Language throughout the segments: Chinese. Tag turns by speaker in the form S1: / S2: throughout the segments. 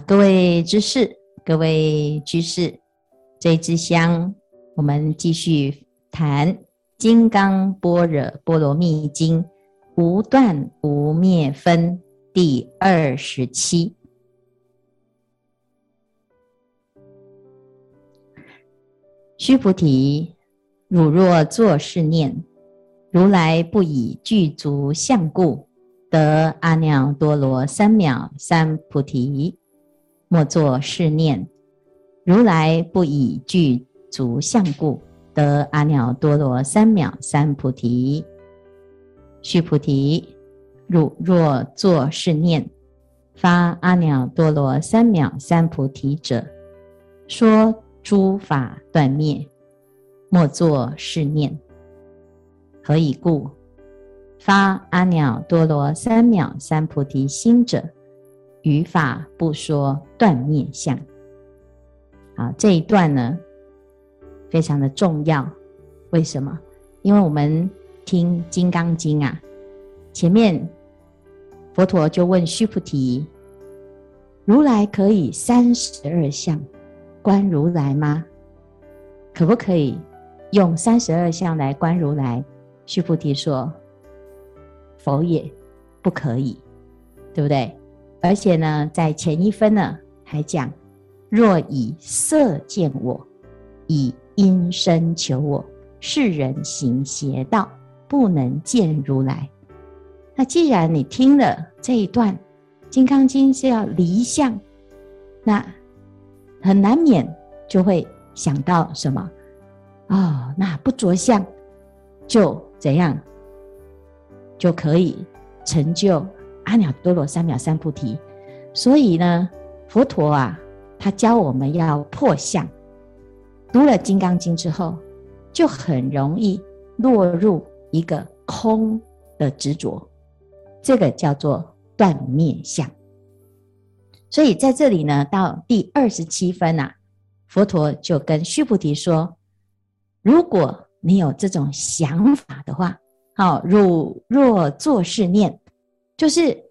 S1: 各位知识，各位居士，这支香，我们继续谈《金刚般若波罗蜜经》无断无灭分第二十七。须菩提，汝若作是念：如来不以具足相故，得阿耨多罗三藐三菩提。莫作是念，如来不以具足相故，得阿耨多罗三藐三菩提。须菩提，汝若作是念，发阿耨多罗三藐三菩提者，说诸法断灭，莫作是念。何以故？发阿耨多罗三藐三菩提心者。语法不说断灭相。好，这一段呢，非常的重要。为什么？因为我们听《金刚经》啊，前面佛陀就问须菩提：“如来可以三十二相观如来吗？可不可以用三十二相来观如来？”须菩提说：“否也，不可以，对不对？”而且呢，在前一分呢，还讲：若以色见我，以音声求我，是人行邪道，不能见如来。那既然你听了这一段《金刚经》是要离相，那很难免就会想到什么？哦，那不着相就怎样就可以成就？阿耨多罗三藐三菩提，所以呢，佛陀啊，他教我们要破相。读了《金刚经》之后，就很容易落入一个空的执着，这个叫做断灭相。所以在这里呢，到第二十七分啊，佛陀就跟须菩提说：如果你有这种想法的话，好，汝若作是念。就是，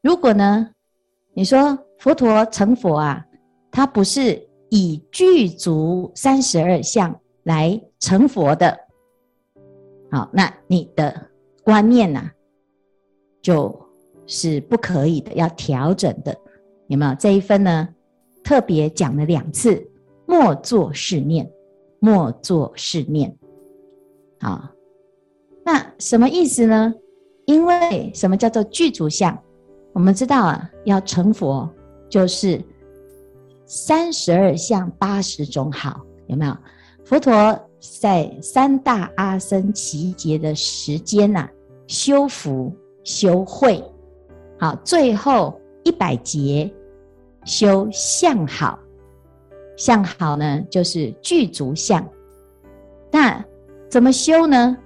S1: 如果呢，你说佛陀成佛啊，他不是以具足三十二相来成佛的，好，那你的观念呢、啊，就是不可以的，要调整的，有没有？这一分呢，特别讲了两次，莫作是念，莫作是念，好，那什么意思呢？因为什么叫做具足相？我们知道啊，要成佛就是三十二相八十种好，有没有？佛陀在三大阿僧只劫的时间呐、啊，修福修慧，好，最后一百劫修相好，相好呢就是具足相。那怎么修呢？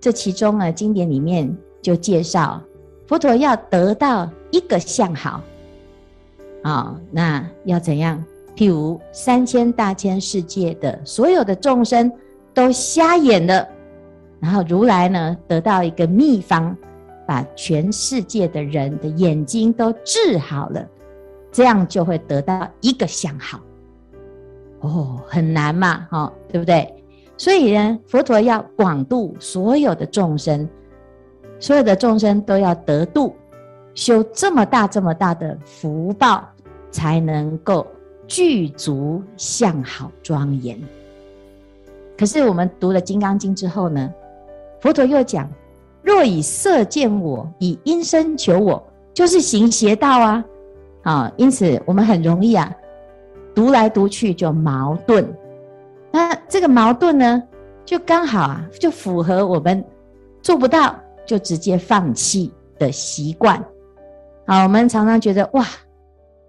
S1: 这其中啊，经典里面。就介绍佛陀要得到一个相好，啊，那要怎样？譬如三千大千世界的所有的众生都瞎眼了，然后如来呢得到一个秘方，把全世界的人的眼睛都治好了，这样就会得到一个相好。哦，很难嘛，哈，对不对？所以呢，佛陀要广度所有的众生。所有的众生都要得度，修这么大这么大的福报，才能够具足相好庄严。可是我们读了《金刚经》之后呢，佛陀又讲：若以色见我，以音声求我，就是行邪道啊！啊，因此我们很容易啊，读来读去就矛盾。那这个矛盾呢，就刚好啊，就符合我们做不到。就直接放弃的习惯，好，我们常常觉得哇，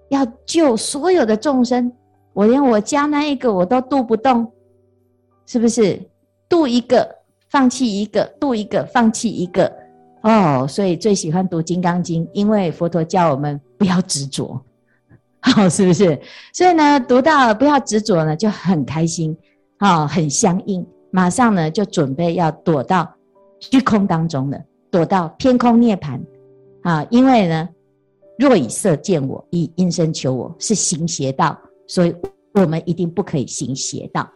S1: 要救所有的众生，我连我家那一个我都渡不动，是不是？渡一个放弃一个，渡一个放弃一个，哦，所以最喜欢读《金刚经》，因为佛陀教我们不要执着，好，是不是？所以呢，读到不要执着呢，就很开心，好，很相应，马上呢就准备要躲到。虚空当中的，躲到偏空涅槃啊！因为呢，若以色见我，以音声求我，是行邪道，所以我们一定不可以行邪道。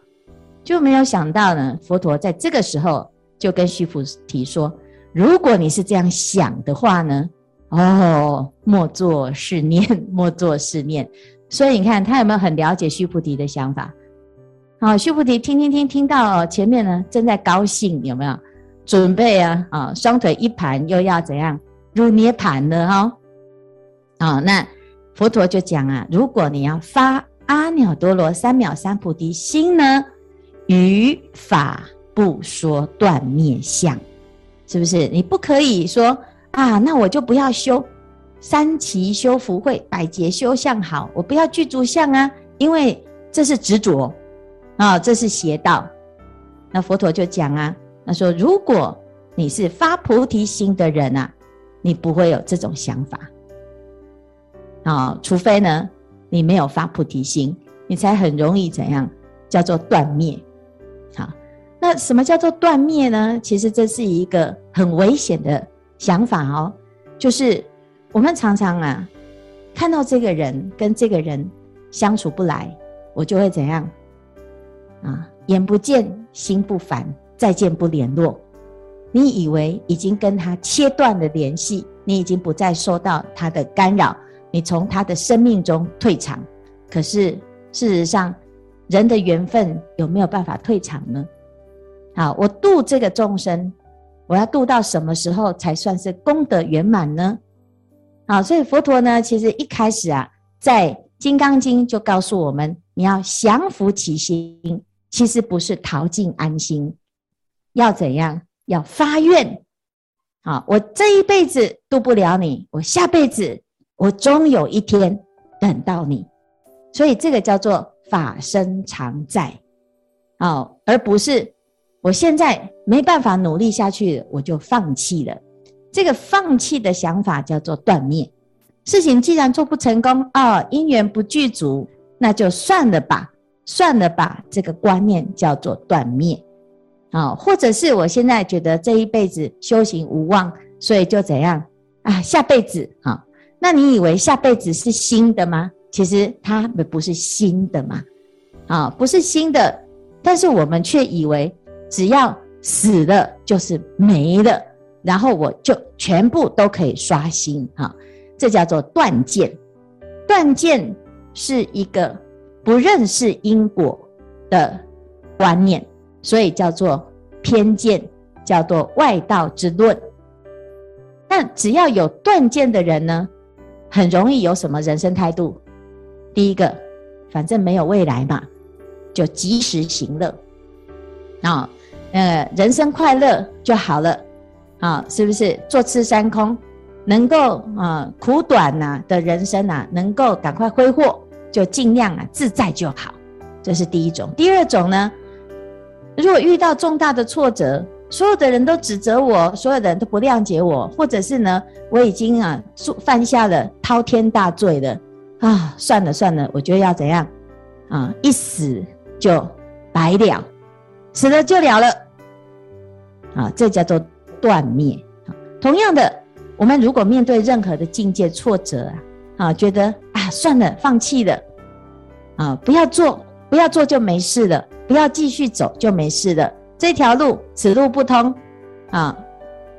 S1: 就没有想到呢，佛陀在这个时候就跟须菩提说：如果你是这样想的话呢，哦，莫作是念，莫作是念。所以你看他有没有很了解须菩提的想法？好，须菩提听听听，听到前面呢正在高兴，有没有准备啊？啊，双腿一盘，又要怎样入涅槃了哈？啊，那佛陀就讲啊，如果你要发阿耨多罗三藐三菩提心呢，于法不说断灭相，是不是？你不可以说啊，那我就不要修三期修福慧，百劫修相好，我不要具足相啊，因为这是执着。啊、这是邪道。那佛陀就讲啊，他说：如果你是发菩提心的人啊，你不会有这种想法。啊、除非呢，你没有发菩提心，你才很容易怎样叫做断灭。好，那什么叫做断灭呢？其实这是一个很危险的想法哦。就是我们常常啊，看到这个人跟这个人相处不来，我就会怎样？啊，眼不见心不烦，再见不联络。你以为已经跟他切断了联系，你已经不再受到他的干扰，你从他的生命中退场。可是事实上，人的缘分有没有办法退场呢？好，我度这个众生，我要度到什么时候才算是功德圆满呢？好，所以佛陀呢，其实一开始啊，在《金刚经》就告诉我们，你要降伏其心。其实不是逃进安心，要怎样？要发愿。好，我这一辈子度不了你，我下辈子我终有一天等到你。所以这个叫做法身常在，好，而不是我现在没办法努力下去，我就放弃了。这个放弃的想法叫做断灭。事情既然做不成功，哦，因缘不具足，那就算了吧。算了吧，这个观念叫做断灭，啊，或者是我现在觉得这一辈子修行无望，所以就怎样啊？下辈子啊？那你以为下辈子是新的吗？其实它不是新的嘛，啊，不是新的，但是我们却以为只要死了就是没了，然后我就全部都可以刷新，哈，这叫做断见，断见是一个。不认识因果的观念，所以叫做偏见，叫做外道之论。那只要有断见的人呢，很容易有什么人生态度？第一个，反正没有未来嘛，就及时行乐啊，呃，人生快乐就好了啊，是不是？坐吃山空，能够啊苦短呐的人生啊，能够赶快挥霍。就尽量啊自在就好，这是第一种。第二种呢，如果遇到重大的挫折，所有的人都指责我，所有的人都不谅解我，或者是呢，我已经啊犯下了滔天大罪了啊，算了算了，我觉得要怎样啊，一死就白了，死了就了了啊，这叫做断灭。同样的，我们如果面对任何的境界挫折啊。啊，觉得啊，算了，放弃了，啊，不要做，不要做就没事了，不要继续走就没事了。这条路此路不通，啊，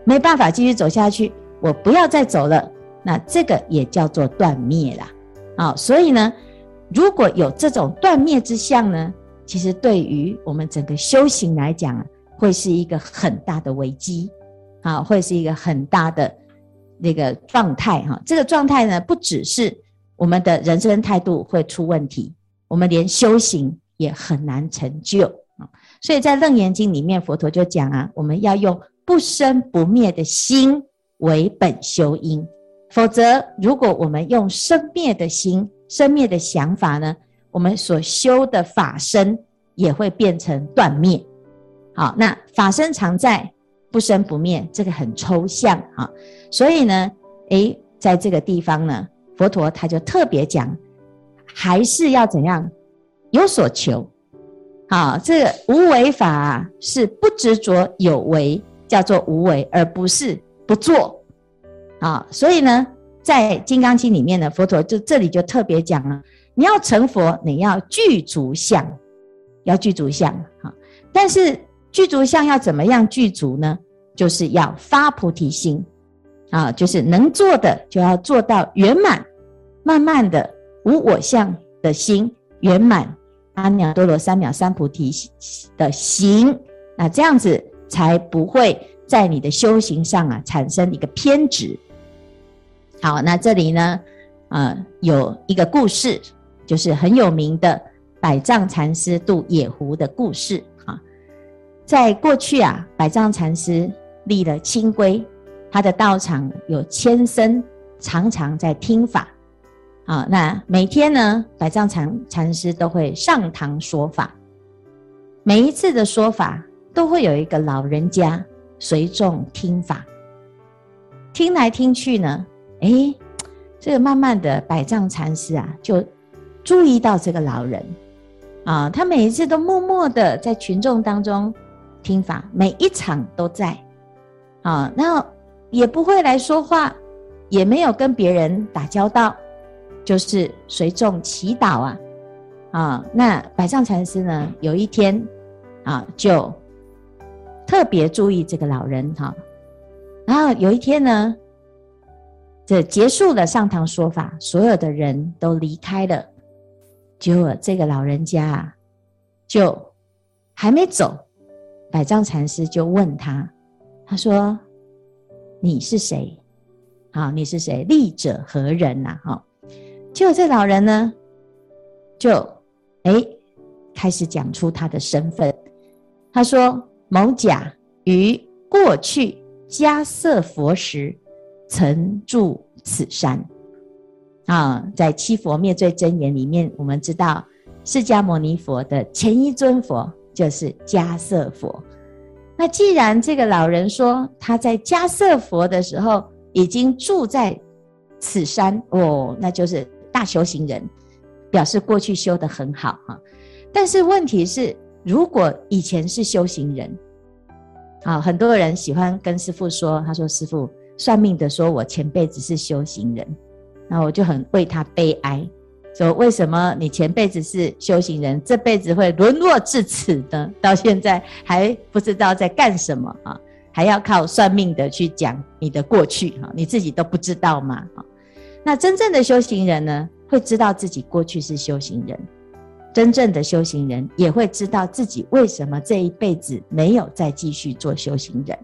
S1: 没办法继续走下去，我不要再走了。那这个也叫做断灭啦，啊，所以呢，如果有这种断灭之相呢，其实对于我们整个修行来讲啊，会是一个很大的危机，啊，会是一个很大的。那个状态哈，这个状态呢，不只是我们的人生态度会出问题，我们连修行也很难成就啊。所以在《楞严经》里面，佛陀就讲啊，我们要用不生不灭的心为本修因，否则如果我们用生灭的心、生灭的想法呢，我们所修的法身也会变成断灭。好，那法身常在。不生不灭，这个很抽象啊，所以呢，诶，在这个地方呢，佛陀他就特别讲，还是要怎样有所求，好，这个无为法是不执着有为，叫做无为，而不是不做，啊，所以呢，在《金刚经》里面呢，佛陀就这里就特别讲了，你要成佛，你要具足相，要具足相哈。但是具足相要怎么样具足呢？就是要发菩提心啊，就是能做的就要做到圆满，慢慢的无我相的心圆满，阿耨多罗三藐三菩提的行，那这样子才不会在你的修行上啊产生一个偏执。好，那这里呢，呃，有一个故事，就是很有名的百丈禅师渡野狐的故事啊。在过去啊，百丈禅师立了清规，他的道场有千僧常常在听法啊。那每天呢，百丈禅禅师都会上堂说法，每一次的说法都会有一个老人家随众听法，听来听去呢。哎，这个慢慢的，百丈禅师啊，就注意到这个老人啊，他每一次都默默的在群众当中听法，每一场都在啊，那也不会来说话，也没有跟别人打交道，就是随众祈祷啊啊。那百丈禅师呢，有一天啊，就特别注意这个老人哈，然后有一天呢。这结束了上堂说法，所有的人都离开了，结果这个老人家啊，就还没走，百丈禅师就问他，他说：“你是谁？啊，你是谁？立者何人呐？”哈，结果这老人呢，就哎开始讲出他的身份，他说：“某甲于过去迦叶佛时。”曾住此山啊，在七佛灭罪真言里面，我们知道释迦牟尼佛的前一尊佛就是迦叶佛。那既然这个老人说他在迦叶佛的时候已经住在此山哦，那就是大修行人，表示过去修得很好哈。但是问题是，如果以前是修行人，啊，很多人喜欢跟师傅说，他说师傅。算命的说，我前辈子是修行人，那我就很为他悲哀，说为什么你前辈子是修行人，这辈子会沦落至此呢？到现在还不知道在干什么啊？还要靠算命的去讲你的过去哈，你自己都不知道吗？那真正的修行人呢，会知道自己过去是修行人，真正的修行人也会知道自己为什么这一辈子没有再继续做修行人。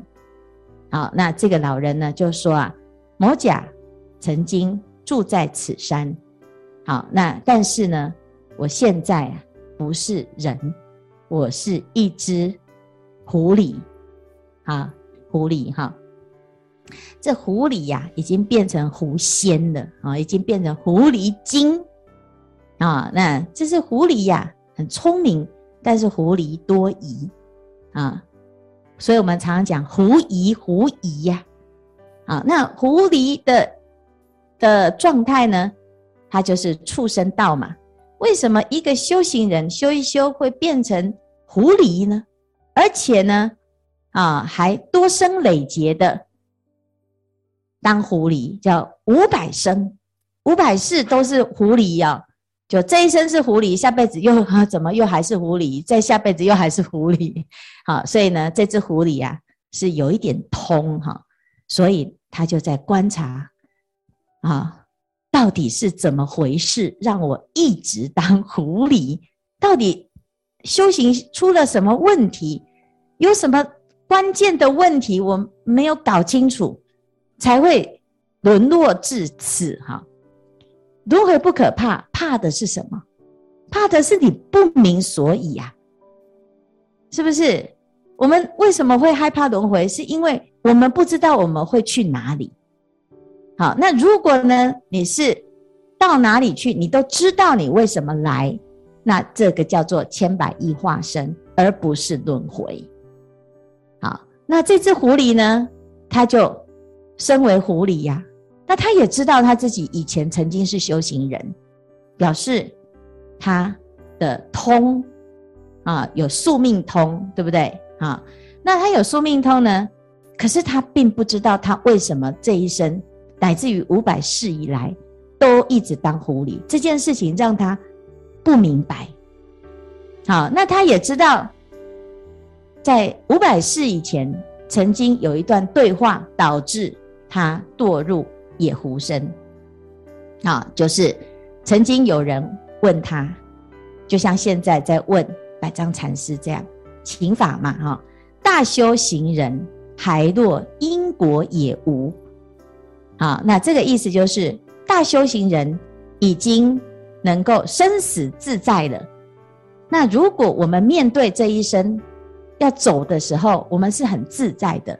S1: 好，那这个老人呢，就说啊，某甲曾经住在此山。好，那但是呢，我现在啊不是人，我是一只狐狸。啊，狐狸哈，这狐狸呀、已经变成狐仙了啊，已经变成狐狸精啊。那这是狐狸呀、很聪明，但是狐狸多疑啊。所以我们常常讲狐疑狐疑呀，啊，那狐狸的的状态呢，它就是畜生道嘛。为什么一个修行人修一修会变成狐狸呢？而且呢，啊，还多生累劫的当狐狸，叫五百生，五百世都是狐狸呀、啊。就这一生是狐狸，下辈子又怎么又还是狐狸？再下辈子又还是狐狸，好，所以呢，这只狐狸啊是有一点通哈，所以他就在观察啊，到底是怎么回事，让我一直当狐狸？到底修行出了什么问题？有什么关键的问题我没有搞清楚，才会沦落至此哈？轮回不可怕，怕的是什么？怕的是你不明所以呀、啊，是不是？我们为什么会害怕轮回？是因为我们不知道我们会去哪里。好，那如果呢？你是到哪里去？你都知道你为什么来，那这个叫做千百亿化身，而不是轮回。好，那这只狐狸呢？它就身为狐狸呀、那他也知道他自己以前曾经是修行人，表示他的通啊，有宿命通，对不对啊？那他有宿命通呢，可是他并不知道他为什么这一生乃至于五百世以来都一直当狐狸，这件事情让他不明白。好，那他也知道，在五百世以前，曾经有一段对话，导致他堕入野狐身。啊，就是曾经有人问他，就像现在在问百丈禅师这样，请法嘛，哈，大修行人还落因果也无。啊，那这个意思就是大修行人已经能够生死自在了。那如果我们面对这一生要走的时候，我们是很自在的，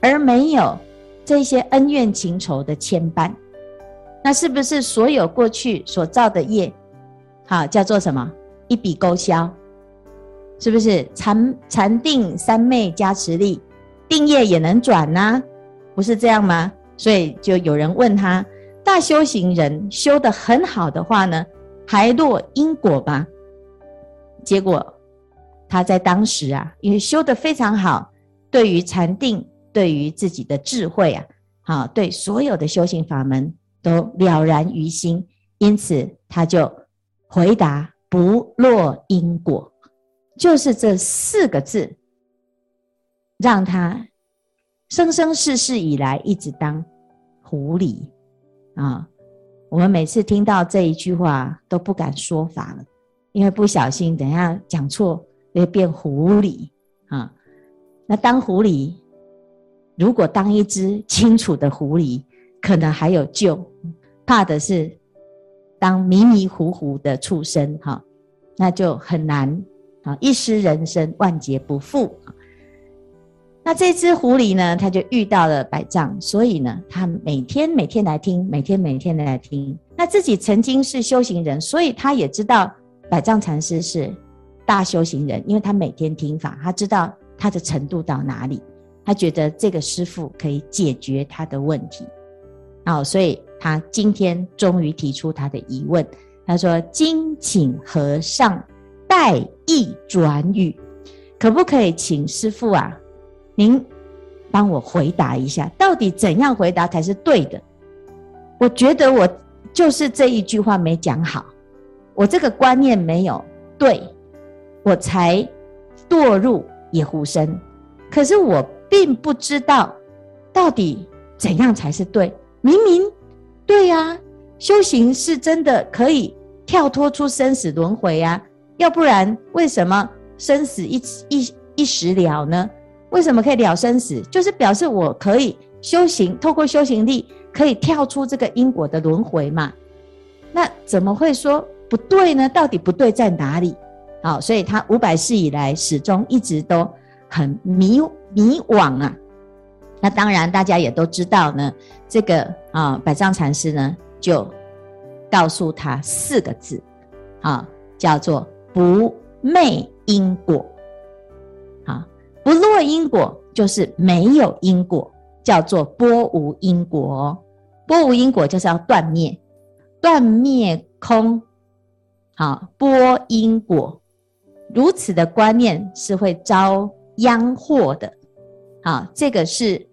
S1: 而没有这些恩怨情仇的牵绊。那是不是所有过去所造的业，好叫做什么？一笔勾销，是不是？禅禅定三昧加持力，定业也能转呐、不是这样吗？所以就有人问他：大修行人修得很好的话呢，还落因果吗？结果他在当时啊，因为修得非常好，对于禅定，对于自己的智慧啊，好，对所有的修行法门。都了然于心，因此他就回答不落因果，就是这四个字，让他生生世世以来一直当狐狸啊！我们每次听到这一句话都不敢说法了，因为不小心等下讲错会变狐狸啊！那当狐狸，如果当一只清楚的狐狸。可能还有救，怕的是当迷迷糊糊的畜生哈，那就很难啊！一失人身，万劫不复。那这只狐狸呢，他就遇到了百丈，所以呢，他每天每天来听，每天每天来听。那自己曾经是修行人，所以他也知道百丈禅师是大修行人，因为他每天听法，他知道他的程度到哪里，他觉得这个师傅可以解决他的问题。好，所以他今天终于提出他的疑问。他说：“今请和尚代意转语，可不可以请师傅啊？您帮我回答一下，到底怎样回答才是对的？我觉得我就是这一句话没讲好，我这个观念没有对，我才堕入野狐身。可是我并不知道到底怎样才是对。”明明对呀、啊，修行是真的可以跳脱出生死轮回啊，要不然为什么生死一一一时了呢？为什么可以了生死？就是表示我可以修行，透过修行力可以跳出这个因果的轮回嘛。那怎么会说不对呢？到底不对在哪里？好，所以他五百世以来始终一直都很迷迷惘啊。那当然，大家也都知道呢。这个啊，百丈禅师呢，就告诉他四个字，啊，叫做不昧因果，啊，不落因果就是没有因果，叫做拨无因果。拨无因果就是要断灭，断灭空，好，拨因果，如此的观念是会遭殃祸的。好，这个是，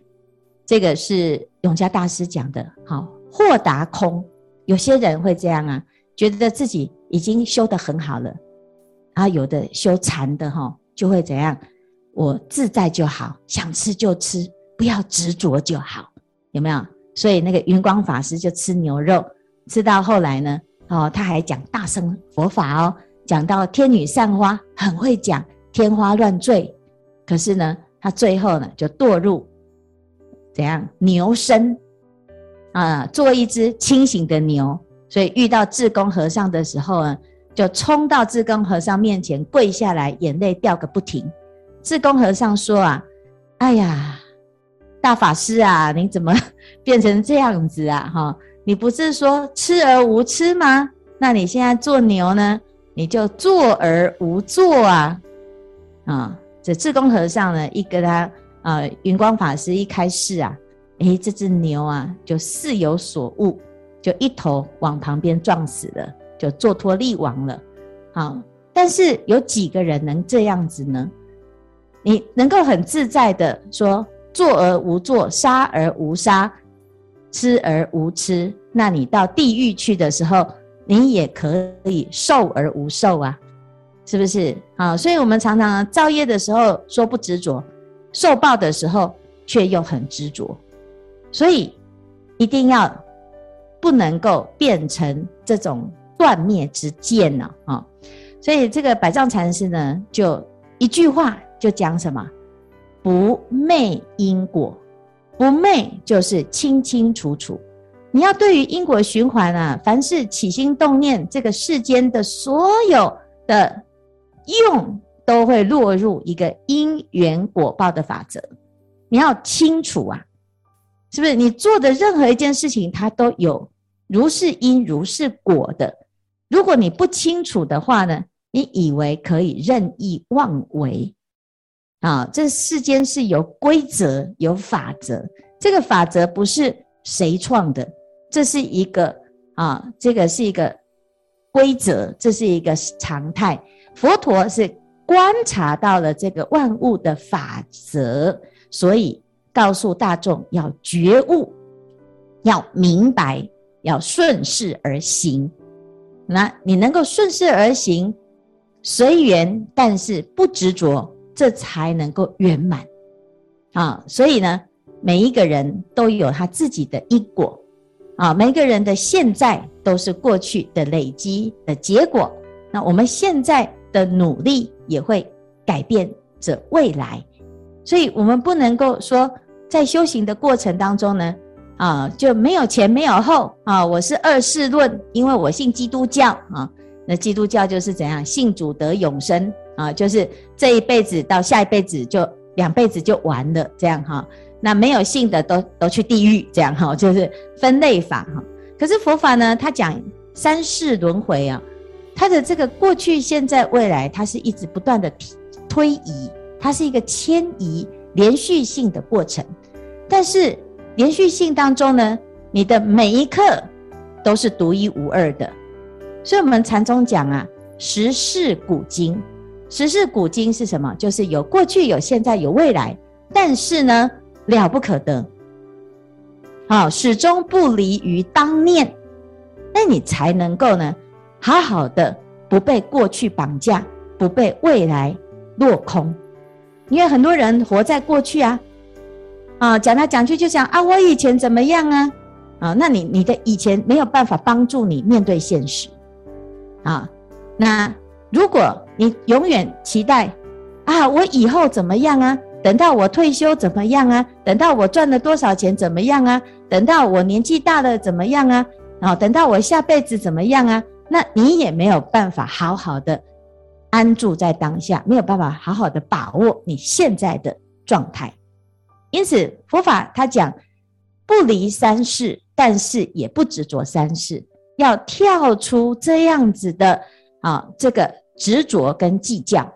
S1: 这个是永嘉大师讲的。好，豁达空，有些人会这样啊，觉得自己已经修得很好了，然后有的修禅的哈，就会怎样？我自在就好，想吃就吃，不要执着就好，有没有？所以那个云光法师就吃牛肉，吃到后来呢，哦，他还讲大乘佛法哦，讲到天女散花，很会讲，天花乱坠，可是呢。他最后呢，就堕入怎样牛身啊？做一只清醒的牛，所以遇到智公和尚的时候呢，就冲到智公和尚面前跪下来，眼泪掉个不停。智公和尚说：“啊，哎呀，大法师啊，你怎么 变成这样子啊？哈，你不是说吃而无吃吗？那你现在做牛呢？你就坐而无坐啊，啊。”这智公和尚呢，一跟他呃云光法师一开示啊，诶，这只牛啊就似有所悟，就一头往旁边撞死了，就坐脱力亡了。好，但是有几个人能这样子呢？你能够很自在的说坐而无坐，杀而无杀，吃而无吃，那你到地狱去的时候，你也可以受而无受啊，是不是？啊，所以我们常常造业的时候说不执着，受报的时候却又很执着，所以一定要不能够变成这种断灭之见呢，啊，所以这个百丈禅师呢，就一句话就讲什么，不昧因果。不昧就是清清楚楚，你要对于因果循环啊，凡是起心动念，这个世间的所有的用，都会落入一个因缘果报的法则。你要清楚啊，是不是？你做的任何一件事情，它都有如是因如是果的。如果你不清楚的话呢，你以为可以任意妄为。啊，这世间是有规则、有法则。这个法则不是谁创的，这是一个啊，这个是一个规则，这是一个常态。佛陀是观察到了这个万物的法则，所以告诉大众要觉悟，要明白，要顺势而行。那你能够顺势而行，随缘，但是不执着。这才能够圆满啊！所以呢，每一个人都有他自己的因果啊，每个人的现在都是过去的累积的结果。那我们现在的努力也会改变着未来，所以我们不能够说在修行的过程当中呢，啊，就没有前没有后啊，我是二世论，因为我信基督教啊，那基督教就是怎样，信主得永生。啊，就是这一辈子到下一辈子就两辈子就完了，这样哈。那没有信的都都去地狱，这样哈，就是分类法哈。可是佛法呢，它讲三世轮回啊，它的这个过去、现在、未来，它是一直不断的推移，它是一个迁移连续性的过程。但是连续性当中呢，你的每一刻都是独一无二的。所以我们禅宗讲啊，十事古今。十事古今是什么？就是有过去、有现在、有未来，但是呢，了不可得，好，始终不离于当念，那你才能够呢，好好的不被过去绑架，不被未来落空。因为很多人活在过去啊，啊，讲来讲去就讲啊，我以前怎么样啊，啊，那你你的以前没有办法帮助你面对现实，啊，那。如果你永远期待啊，我以后怎么样啊？等到我退休怎么样啊？等到我赚了多少钱怎么样啊？等到我年纪大了怎么样啊？啊等到我下辈子怎么样啊？那你也没有办法好好的安住在当下，没有办法好好的把握你现在的状态。因此，佛法他讲不离三世，但是也不执着三世，要跳出这样子的啊，这个。执着跟计较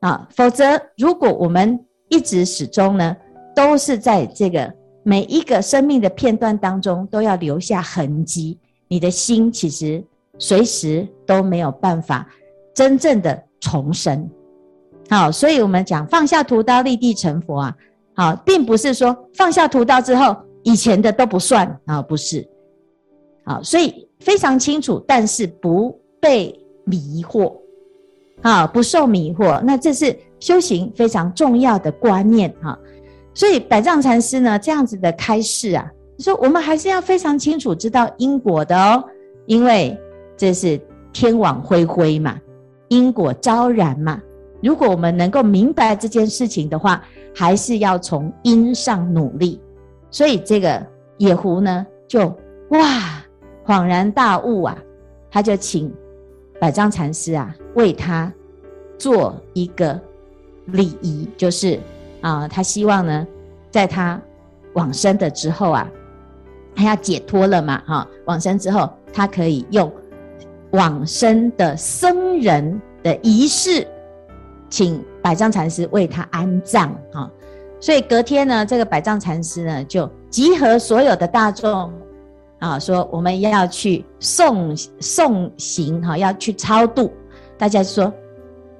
S1: 啊，否则如果我们一直始终呢，都是在这个每一个生命的片段当中都要留下痕迹，你的心其实随时都没有办法真正的重生。好，所以我们讲放下屠刀立地成佛啊，好，并不是说放下屠刀之后以前的都不算啊，不是。好，所以非常清楚，但是不被迷惑。啊，不受迷惑，那这是修行非常重要的观念哈。所以百丈禅师呢，这样子的开示啊，说我们还是要非常清楚知道因果的哦，因为这是天网恢恢嘛，因果昭然嘛。如果我们能够明白这件事情的话，还是要从因上努力。所以这个野狐呢，就哇恍然大悟啊，他就请。百丈禅师啊，为他做一个礼仪，就是啊，他希望呢，在他往生的之后啊，他要解脱了嘛，哈，往生之后，他可以用往生的僧人的仪式，请百丈禅师为他安葬，哈，所以隔天呢，这个百丈禅师呢，就集合所有的大众。啊，说我们要去送送行哈，要去超度。大家说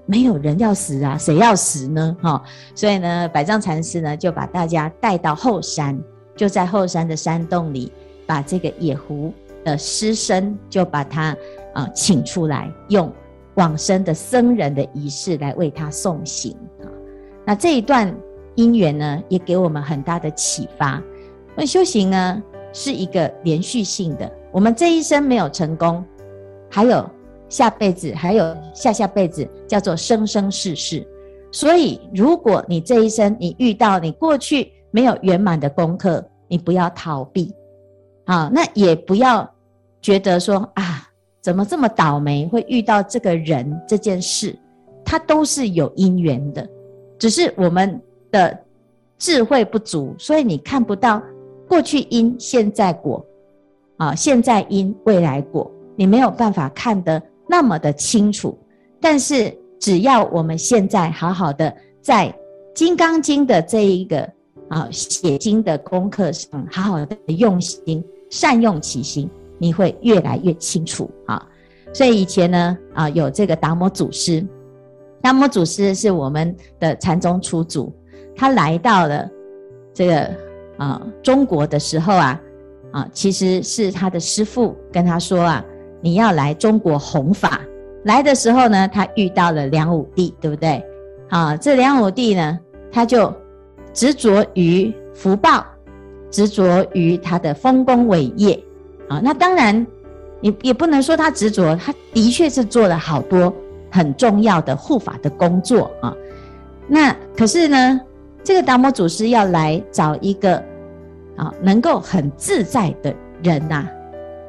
S1: 没有人要死啊，谁要死呢？哈，所以呢，百丈禅师呢就把大家带到后山就在后山的山洞里，把这个野狐的尸身就把他啊、请出来，用往生的僧人的仪式来为他送行啊。那这一段因缘呢，也给我们很大的启发。那修行呢，是一个连续性的，我们这一生没有成功，还有下辈子，还有下下辈子，叫做生生世世。所以，如果你这一生你遇到你过去没有圆满的功课，你不要逃避，啊，那也不要觉得说啊，怎么这么倒霉会遇到这个人这件事，它都是有因缘的，只是我们的智慧不足，所以你看不到过去因现在果，啊，现在因未来果，你没有办法看得那么的清楚，但是。只要我们现在好好的在《金刚经》的这一个啊写经的功课上，好好的用心，善用其心，你会越来越清楚啊。所以以前呢啊有这个达摩祖师，达摩祖师是我们的禅宗初祖，他来到了这个啊中国的时候啊啊，其实是他的师父跟他说啊，你要来中国弘法。来的时候呢，他遇到了梁武帝，对不对？啊，这梁武帝呢，他就执着于福报，执着于他的丰功伟业。啊，那当然，也也不能说他执着，他的确是做了好多很重要的护法的工作啊。那可是呢，这个达摩祖师要来找一个啊，能够很自在的人呐、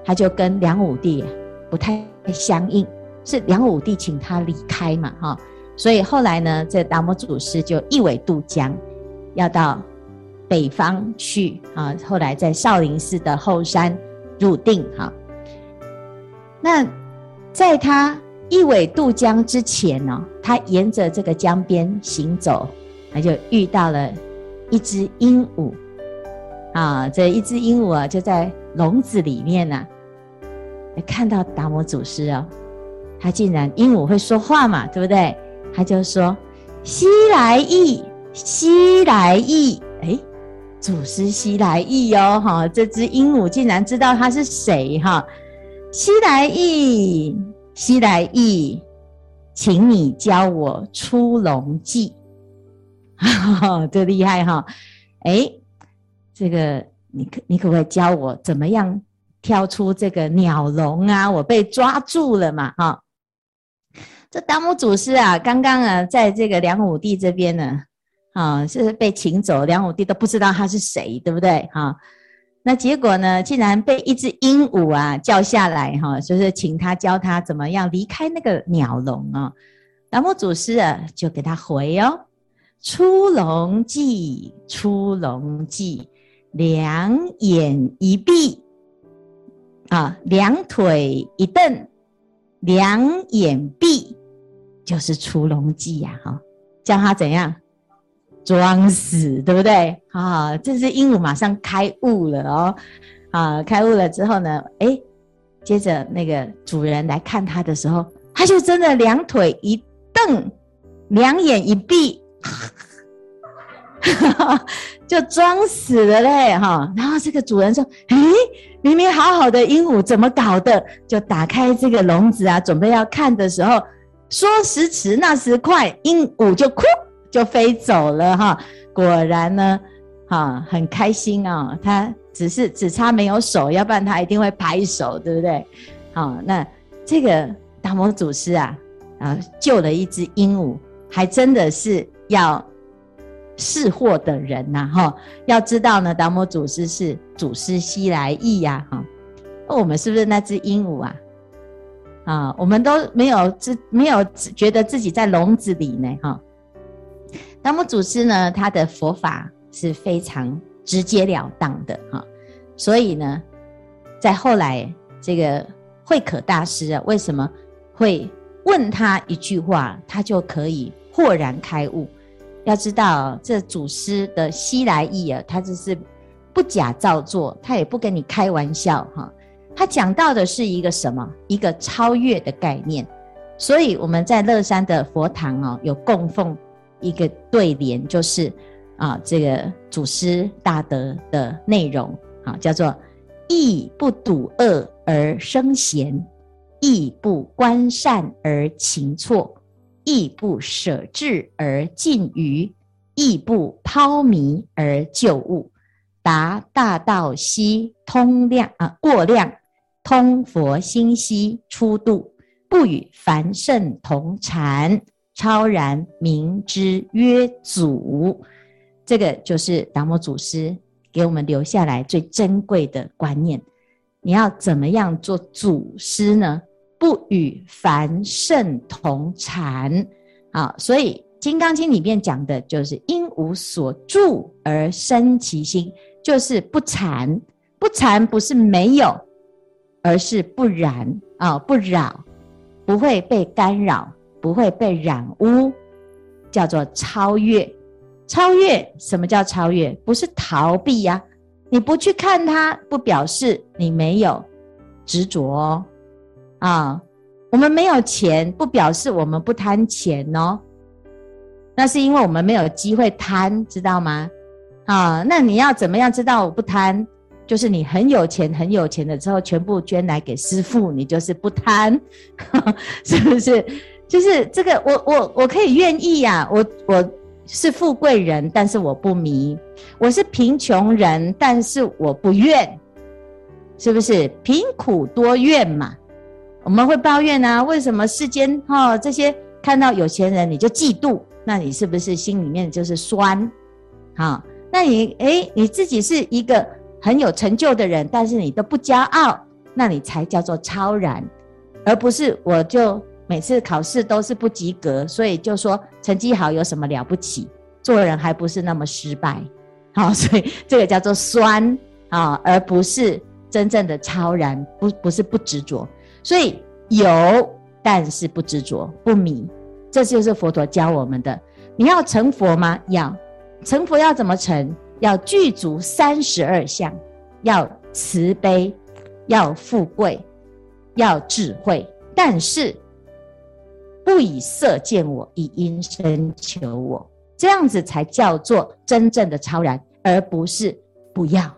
S1: 他就跟梁武帝不太相应。是梁武帝请他离开嘛，哈，所以后来呢，这达摩祖师就一苇渡江，要到北方去啊。后来在少林寺的后山入定，哈。那在他一苇渡江之前呢，他沿着这个江边行走，他就遇到了一只鹦鹉啊。这一只鹦鹉啊，就在笼子里面呢，看到达摩祖师哦。他竟然鹦鹉会说话嘛，对不对？他就说：“西来意，西来意。”哎，祖师西来意哟，哈！这只鹦鹉竟然知道他是谁哈？西来意，西来意，请你教我出笼记。哈，这厉害哈！哎，这个你可你可不可以教我怎么样跳出这个鸟笼啊？我被抓住了嘛，哈！这达摩祖师啊，刚刚啊，在这个梁武帝这边呢，啊，是被请走，梁武帝都不知道他是谁，对不对？哈，那结果呢，竟然被一只鹦鹉啊叫下来，哈，就是请他教他怎么样离开那个鸟笼啊。达摩祖师啊，就给他回哦：出笼记，出笼记，两眼一闭，啊，两腿一蹬，两眼闭。就是出笼记呀，哈，叫他怎样装死，对不对？啊，这只鹦鹉马上开悟了哦，啊，开悟了之后呢，哎，接着那个主人来看它的时候，它就真的两腿一蹬，两眼一闭，就装死了嘞，哈。然后这个主人说：“哎，明明好好的鹦鹉，怎么搞的？”就打开这个笼子啊，准备要看的时候。说时迟，那时快，鹦鹉就哭就飞走了哈。果然呢，哈很开心啊。他只是只差没有手，要不然他一定会拍手，对不对？好，那这个达摩祖师啊，啊救了一只鹦鹉，还真的是要识货的人呐哈。要知道呢，达摩祖师是祖师西来意呀哈。那我们是不是那只鹦鹉啊？啊，我们都没有自没有觉得自己在笼子里呢，哈。达摩祖师呢，他的佛法是非常直截了当的，哈。所以呢，在后来这个慧可大师啊，为什么会问他一句话，他就可以豁然开悟？要知道，这祖师的西来意啊，他就是不假造作，他也不跟你开玩笑，哈。他讲到的是一个什么？一个超越的概念。所以我们在乐山的佛堂哦，有供奉一个对联，就是啊，这个祖师大德的内容啊，叫做亦不睹恶而生贤，亦不观善而勤错，亦不舍智而近愚，亦不抛迷而就悟，达大道悉通量啊，过量通佛心悉出度，不与凡圣同禅，超然明之曰祖。这个就是达摩祖师给我们留下来最珍贵的观念。你要怎么样做祖师呢？不与凡圣同禅。啊，所以《金刚经》里面讲的就是因无所住而生其心，就是不禅。不禅不是没有，而是不染啊，不扰，不会被干扰，不会被染污，叫做超越。超越，什么叫超越？不是逃避呀、你不去看它，不表示你没有执着哦。啊，我们没有钱，不表示我们不贪钱哦。那是因为我们没有机会贪，知道吗？啊，那你要怎么样知道我不贪？就是你很有钱，很有钱的时候，全部捐来给师父，你就是不贪，是不是？就是这个，我我我可以愿意呀、啊，我我。是富贵人，但是我不迷；我是贫穷人，但是我不怨，是不是？贫苦多怨嘛？我们会抱怨啊，为什么世间哈、这些看到有钱人你就嫉妒？那你是不是心里面就是酸？好、那你诶，你自己是一个很有成就的人，但是你都不骄傲，那你才叫做超然，而不是我就。每次考试都是不及格，所以就说成绩好有什么了不起？做人还不是那么失败，好，所以这个叫做酸啊，而不是真正的超然，不不是不执着。所以有，但是不执着，不迷，这就是佛陀教我们的。你要成佛吗？要成佛要怎么成？要具足三十二相，要慈悲，要富贵，要智慧，但是。不以色见我，以音声求我，这样子才叫做真正的超然，而不是不要。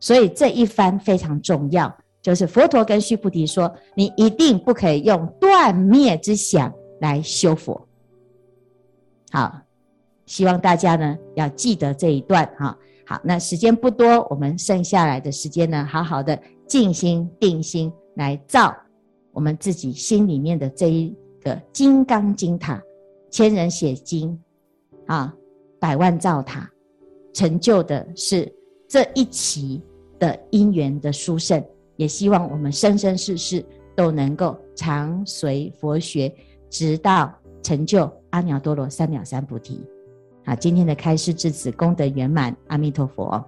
S1: 所以这一番非常重要，就是佛陀跟须菩提说：“你一定不可以用断灭之想来修佛。”好，希望大家呢要记得这一段哈。好，那时间不多，我们剩下来的时间呢，好好的静心定心来造我们自己心里面的这一。的金刚经塔，千人写经，啊，百万造塔，成就的是这一期的因缘的殊胜，也希望我们生生世世都能够常随佛学，直到成就阿耨多罗三藐三菩提。好，今天的开示至此，功德圆满，阿弥陀佛。